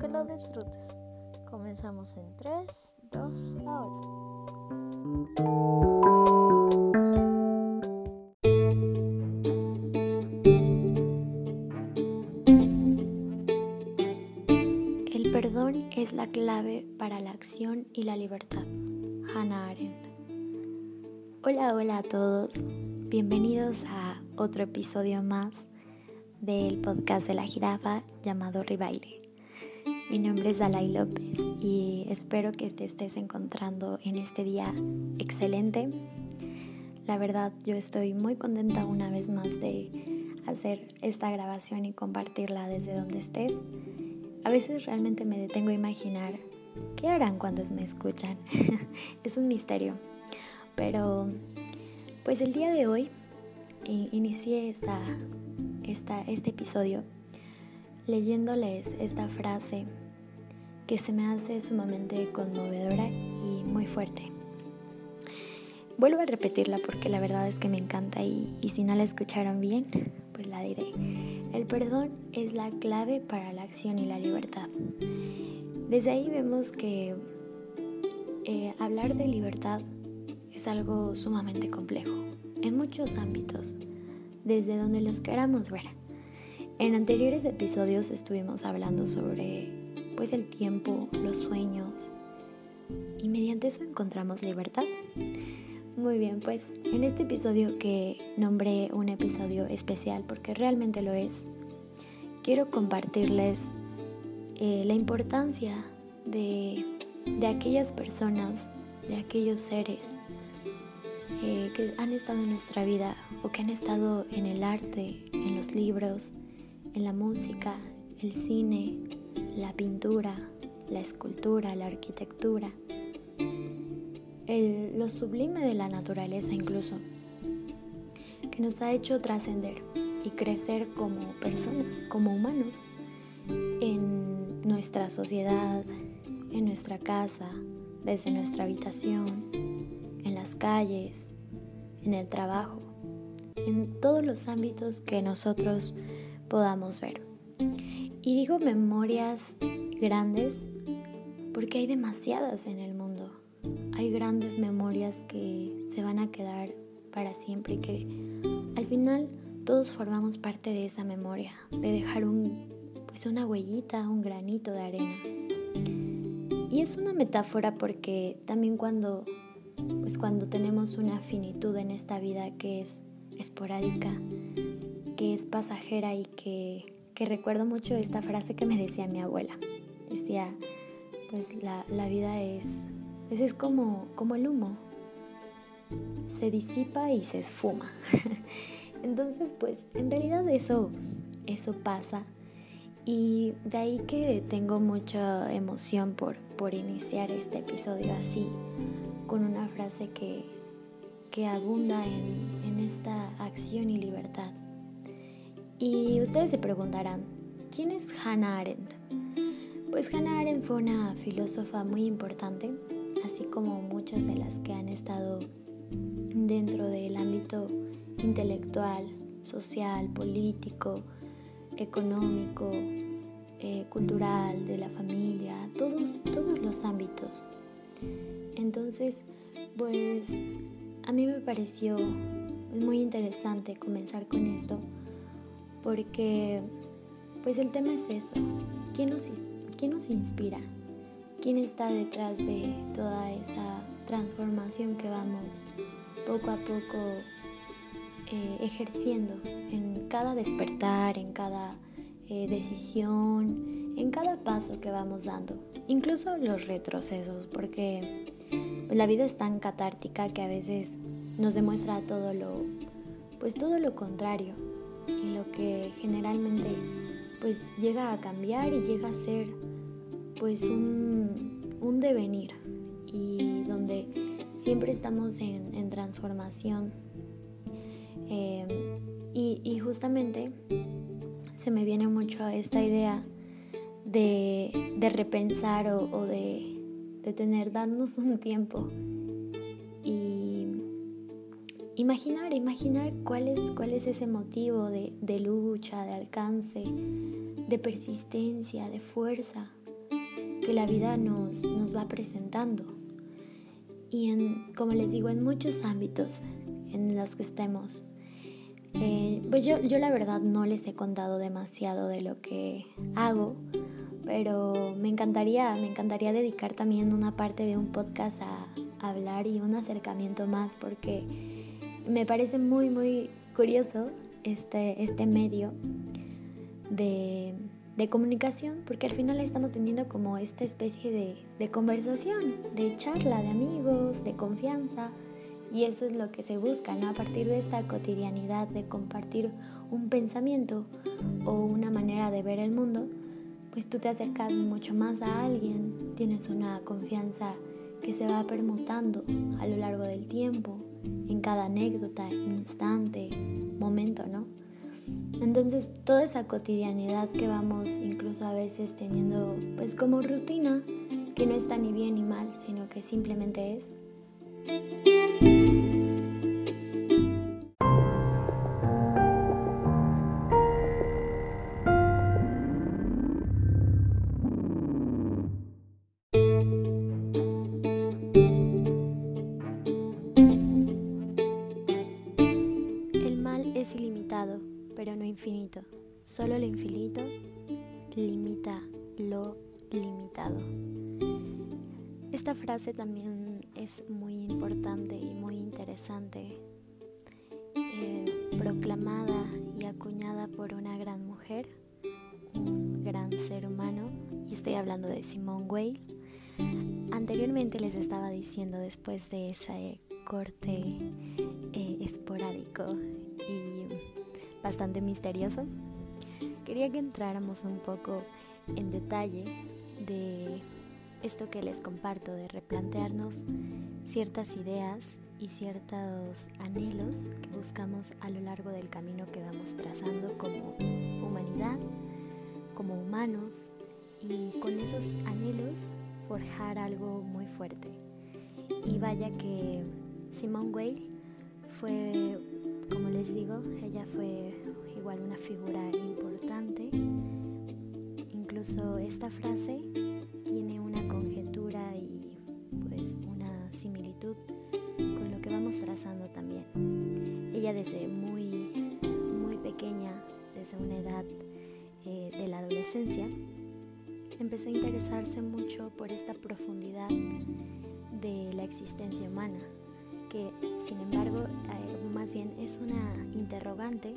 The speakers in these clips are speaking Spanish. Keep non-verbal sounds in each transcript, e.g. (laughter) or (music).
Que lo disfrutes. Comenzamos en 3, 2, ahora. El perdón es la clave para la acción y la libertad. Hannah Arendt. Hola, hola a todos. Bienvenidos a otro episodio más del podcast de la jirafa llamado Ribaile. Mi nombre es Dalai López y espero que te estés encontrando en este día excelente. La verdad, yo estoy muy contenta una vez más de hacer esta grabación y compartirla desde donde estés. A veces realmente me detengo a imaginar qué harán cuando me escuchan. (laughs) es un misterio. Pero pues el día de hoy inicié esta, este episodio leyéndoles esta frase que se me hace sumamente conmovedora y muy fuerte. Vuelvo a repetirla porque la verdad es que me encanta y, si no la escucharon bien, pues la diré. El perdón es la clave para la acción y la libertad. Desde ahí vemos que eh, hablar de libertad es algo sumamente complejo en muchos ámbitos, desde donde los queramos ver. En anteriores episodios estuvimos hablando sobre pues el tiempo, los sueños y mediante eso encontramos libertad. Muy bien, pues en este episodio que nombré un episodio especial porque realmente lo es, quiero compartirles eh, la importancia de, de aquellas personas, de aquellos seres eh, que han estado en nuestra vida o que han estado en el arte, en los libros, en la música, el cine, la pintura, la escultura, la arquitectura, el, lo sublime de la naturaleza incluso, que nos ha hecho trascender y crecer como personas, como humanos, en nuestra sociedad, en nuestra casa, desde nuestra habitación, calles, en el trabajo, en todos los ámbitos que nosotros podamos ver. Y digo memorias grandes porque hay demasiadas en el mundo. Hay grandes memorias que se van a quedar para siempre y que al final todos formamos parte de esa memoria, de dejar un, pues una huellita, un granito de arena. Y es una metáfora porque también cuando pues cuando tenemos una finitud en esta vida que es esporádica, que es pasajera y que, recuerdo mucho esta frase que me decía mi abuela. Decía, pues la, vida es, pues es como, como el humo, se disipa y se esfuma. (laughs) Entonces, pues en realidad eso, eso pasa. Y de ahí que tengo mucha emoción por, por iniciar este episodio así, con una frase que, que abunda en, en esta acción y libertad. Y ustedes se preguntarán, ¿quién es Hannah Arendt? Pues Hannah Arendt fue una filósofa muy importante, así como muchas de las que han estado dentro del ámbito intelectual, social, político, económico, eh, cultural, de la familia, todos, todos los ámbitos. Entonces, pues a mí me pareció muy interesante comenzar con esto porque pues el tema es eso, ¿quién nos, quién nos inspira? ¿Quién está detrás de toda esa transformación que vamos poco a poco eh, ejerciendo en cada despertar, en cada eh, decisión, en cada paso que vamos dando, incluso los retrocesos, porque la vida es tan catártica que a veces nos demuestra todo lo, pues todo lo contrario y lo que generalmente pues llega a cambiar y llega a ser pues un, un devenir y donde siempre estamos en, transformación. Em, y, justamente se me viene mucho esta idea de, repensar o de de tener, darnos un tiempo y, imaginar, imaginar cuál es, cuál es ese motivo de, lucha, de alcance, de persistencia, de fuerza que la vida nos, nos va presentando. Y en, como les digo, en muchos ámbitos en los que estemos. Eh, pues yo, yo la verdad no les he contado demasiado de lo que hago, pero me encantaría, me encantaría dedicar también una parte de un podcast a, hablar y un acercamiento más porque me parece muy muy curioso este, este medio de, de comunicación porque al final estamos teniendo como esta especie de, de conversación, de charla, de amigos, de confianza y eso es lo que se busca, ¿no? A partir de esta cotidianidad de compartir un pensamiento o una manera de ver el mundo, pues tú te acercas mucho más a alguien, tienes una confianza que se va permutando a lo largo del tiempo, en cada anécdota, instante, momento, ¿no? Entonces, toda esa cotidianidad que vamos incluso a veces teniendo pues como rutina, que no está ni bien ni mal, sino que simplemente es Solo lo infinito limita lo limitado. Esta frase también es muy importante y muy interesante, eh, proclamada y acuñada por una gran mujer, un gran ser humano, y estoy hablando de Simone Weil. Anteriormente les estaba diciendo después de ese corte eh, esporádico y bastante misterioso, quería que entráramos un poco en detalle de esto que les comparto, de replantearnos ciertas ideas y ciertos anhelos que buscamos a lo largo del camino que vamos trazando como humanidad, como humanos, y con esos anhelos forjar algo muy fuerte. Y vaya que Simone Weil fue, como les digo, ella fue igual una figura importante. Incluso esta frase tiene una conjetura y pues una similitud con lo que vamos trazando también. Ella desde muy, muy pequeña, desde una edad eh, de la adolescencia, empezó a interesarse mucho por esta profundidad de la existencia humana, que sin embargo eh, más bien es una interrogante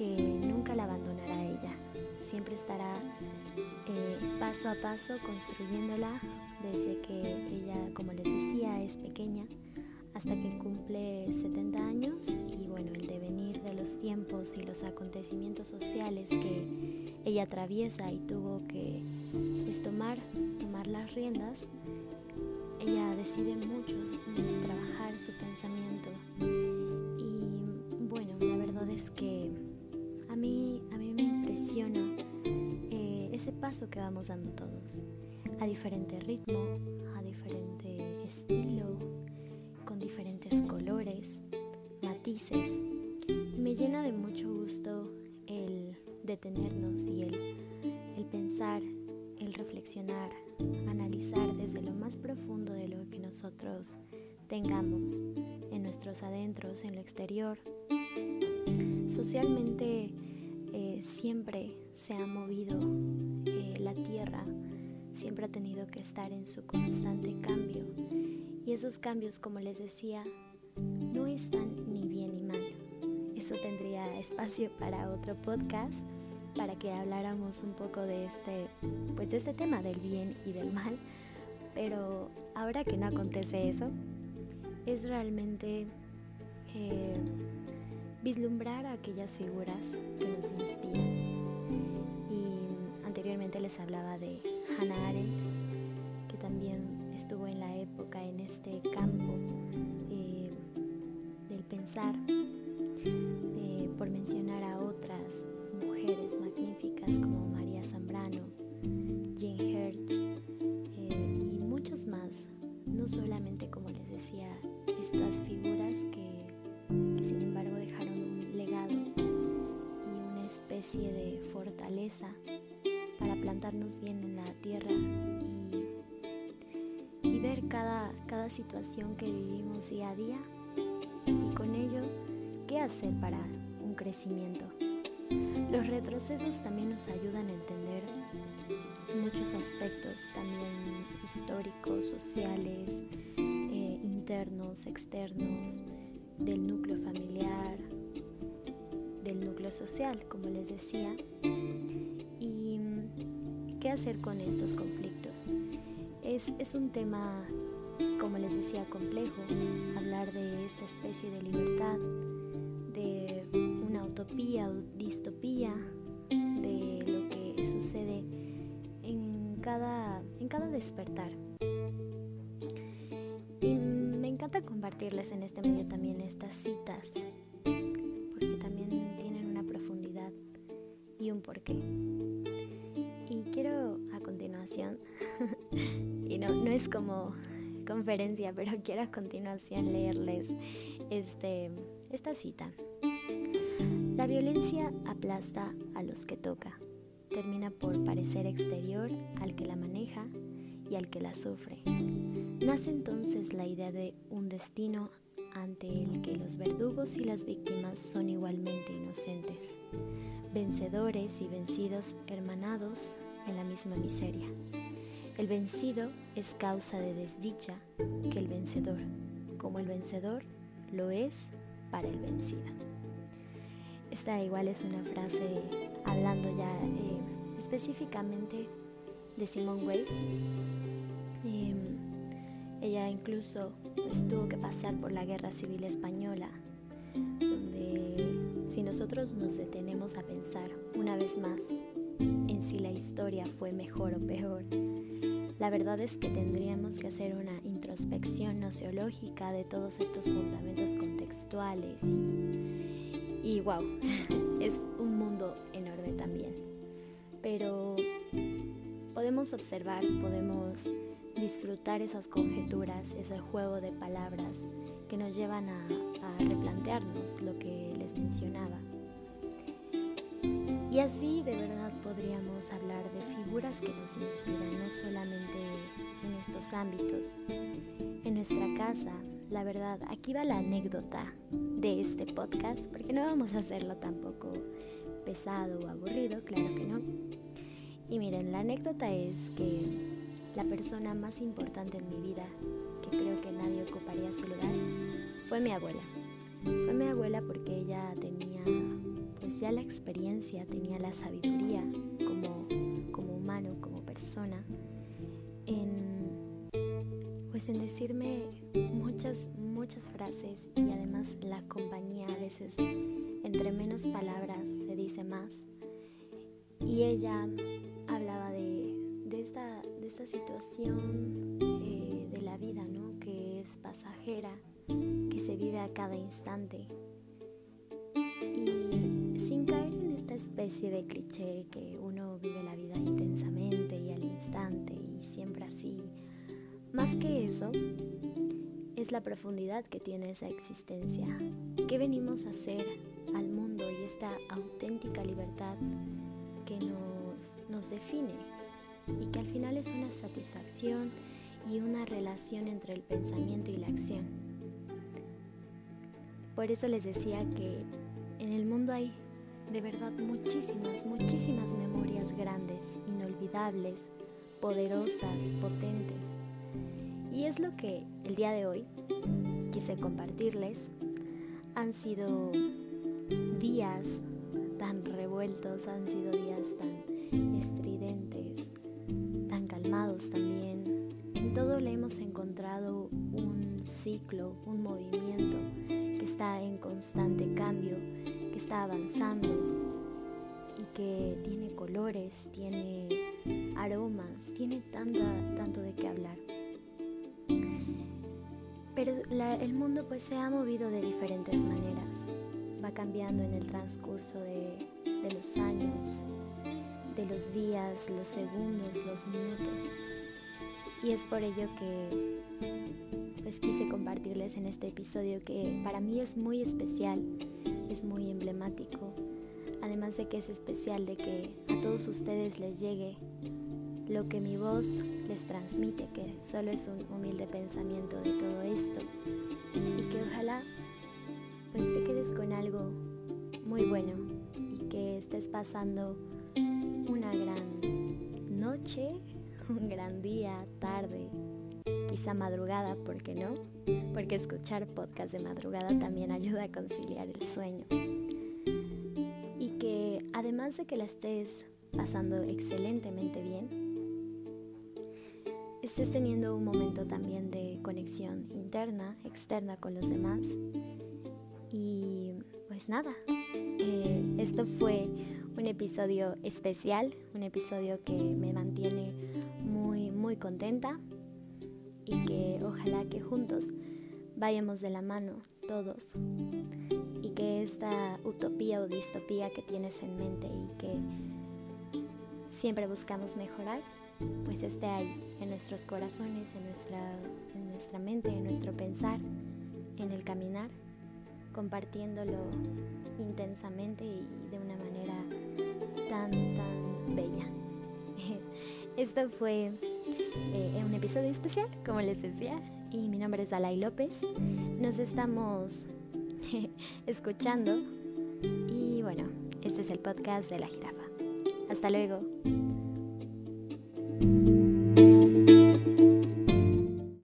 que nunca la abandonará ella. Siempre estará eh, paso a paso construyéndola desde que ella, como les decía, es pequeña hasta que cumple 70 años y bueno, el devenir de los tiempos y los acontecimientos sociales que ella atraviesa y tuvo que pues, tomar, tomar las riendas, ella decide mucho trabajar su pensamiento ese paso que vamos dando todos, a diferente ritmo, a diferente estilo, con diferentes colores, matices, y me llena de mucho gusto el detenernos y el, el pensar, el reflexionar, analizar desde lo más profundo de lo que nosotros tengamos en nuestros adentros, en lo exterior, socialmente eh, siempre se ha movido la tierra, siempre ha tenido que estar en su constante cambio. Y esos cambios, como les decía, no están ni bien ni mal. Eso tendría espacio para otro podcast, para que habláramos un poco de este, pues este tema del bien y del mal. Pero ahora que no acontece eso, es realmente eh, vislumbrar a aquellas figuras que nos inspiran. Les hablaba de Hannah Arendt, que también estuvo en la época en este campo eh, del pensar, hacer para un crecimiento. Los retrocesos también nos ayudan a entender muchos aspectos, también históricos, sociales, eh, internos, externos, del núcleo familiar, del núcleo social, como les decía. ¿Y qué hacer con estos conflictos? Es, es un tema, como les decía, complejo, hablar de esta especie de libertad, o distopía, de lo que sucede en cada, en cada despertar. Y me encanta compartirles en este medio también estas citas, porque también tienen una profundidad y un porqué. Y quiero a continuación, (laughs) y no, no es como conferencia, pero quiero a continuación leerles este, esta cita. La violencia aplasta a los que toca, termina por parecer exterior al que la maneja y al que la sufre. Nace entonces la idea de un destino ante el que los verdugos y las víctimas son igualmente inocentes, vencedores y vencidos hermanados en la misma miseria. El vencido es causa de desdicha que el vencedor, como el vencedor lo es para el vencido. Esta igual es una frase hablando ya eh, específicamente de Simone Weil. Em, ella incluso pues, tuvo que pasar por la Guerra Civil Española, donde si nosotros nos detenemos a pensar una vez más en si la historia fue mejor o peor, la verdad es que tendríamos que hacer una introspección nociológica de todos estos fundamentos contextuales y y wow, (laughs) es un mundo enorme también. Pero podemos observar, podemos disfrutar esas conjeturas, ese juego de palabras que nos llevan a, replantearnos lo que les mencionaba. Y así de verdad podríamos hablar de figuras que nos inspiran no solamente en estos ámbitos, en nuestra casa, la verdad, aquí va la anécdota de este podcast, porque no vamos a hacerlo tampoco pesado o aburrido, claro que no. Y miren, la anécdota es que la persona más importante en mi vida, que creo que nadie ocuparía su lugar, fue mi abuela. Fue mi abuela porque ella tenía pues ya la experiencia, tenía la sabiduría como, como humano, como persona, pues en decirme muchas, muchas frases y además la compañía a veces entre menos palabras se dice más. Y ella hablaba de, de, esta, de esta, situación eh, de la vida, ¿no? Que es pasajera, que se vive a cada instante. Y sin caer en esta especie de cliché que uno vive la vida intensamente y al instante y siempre así, más que eso, es la profundidad que tiene esa existencia. ¿Qué venimos a hacer al mundo y esta auténtica libertad que nos, nos define? Y que al final es una satisfacción y una relación entre el pensamiento y la acción. Por eso les decía que en el mundo hay de verdad muchísimas, muchísimas memorias grandes, inolvidables, poderosas, potentes y es lo que el día de hoy quise compartirles. Han sido días tan revueltos, han sido días tan estridentes, tan calmados también. En todo le hemos encontrado un ciclo, un movimiento que está en constante cambio, que está avanzando y que tiene colores, tiene aromas, tiene tanto de qué hablar. Pero el mundo pues se ha movido de diferentes maneras, va cambiando en el transcurso de, de los años, de los días, los segundos, los minutos. Y es por ello que pues quise compartirles en este episodio que para mí es muy especial, es muy emblemático, además de que es especial de que a todos ustedes les llegue lo que mi voz les transmite que solo es un humilde pensamiento de todo esto y que ojalá pues te quedes con algo muy bueno y que estés pasando una gran noche, un gran día, tarde, quizá madrugada, ¿por qué no? Porque escuchar podcast de madrugada también ayuda a conciliar el sueño. Y que además de que la estés pasando excelentemente bien, estés teniendo un momento también de conexión interna, externa con los demás. Y pues nada, eh, esto fue un episodio especial, un episodio que me mantiene muy, muy contenta y que ojalá que juntos vayamos de la mano todos y que esta utopía o distopía que tienes en mente y que siempre buscamos mejorar, pues esté ahí en nuestros corazones, en nuestra, en nuestra mente, en nuestro pensar, en el caminar, compartiéndolo intensamente y de una manera tan, tan bella. (laughs) Esto fue eh, un episodio especial, como les decía, y mi nombre es Dalai López. Nos estamos (laughs) escuchando y bueno, este es el podcast de la jirafa. Hasta luego.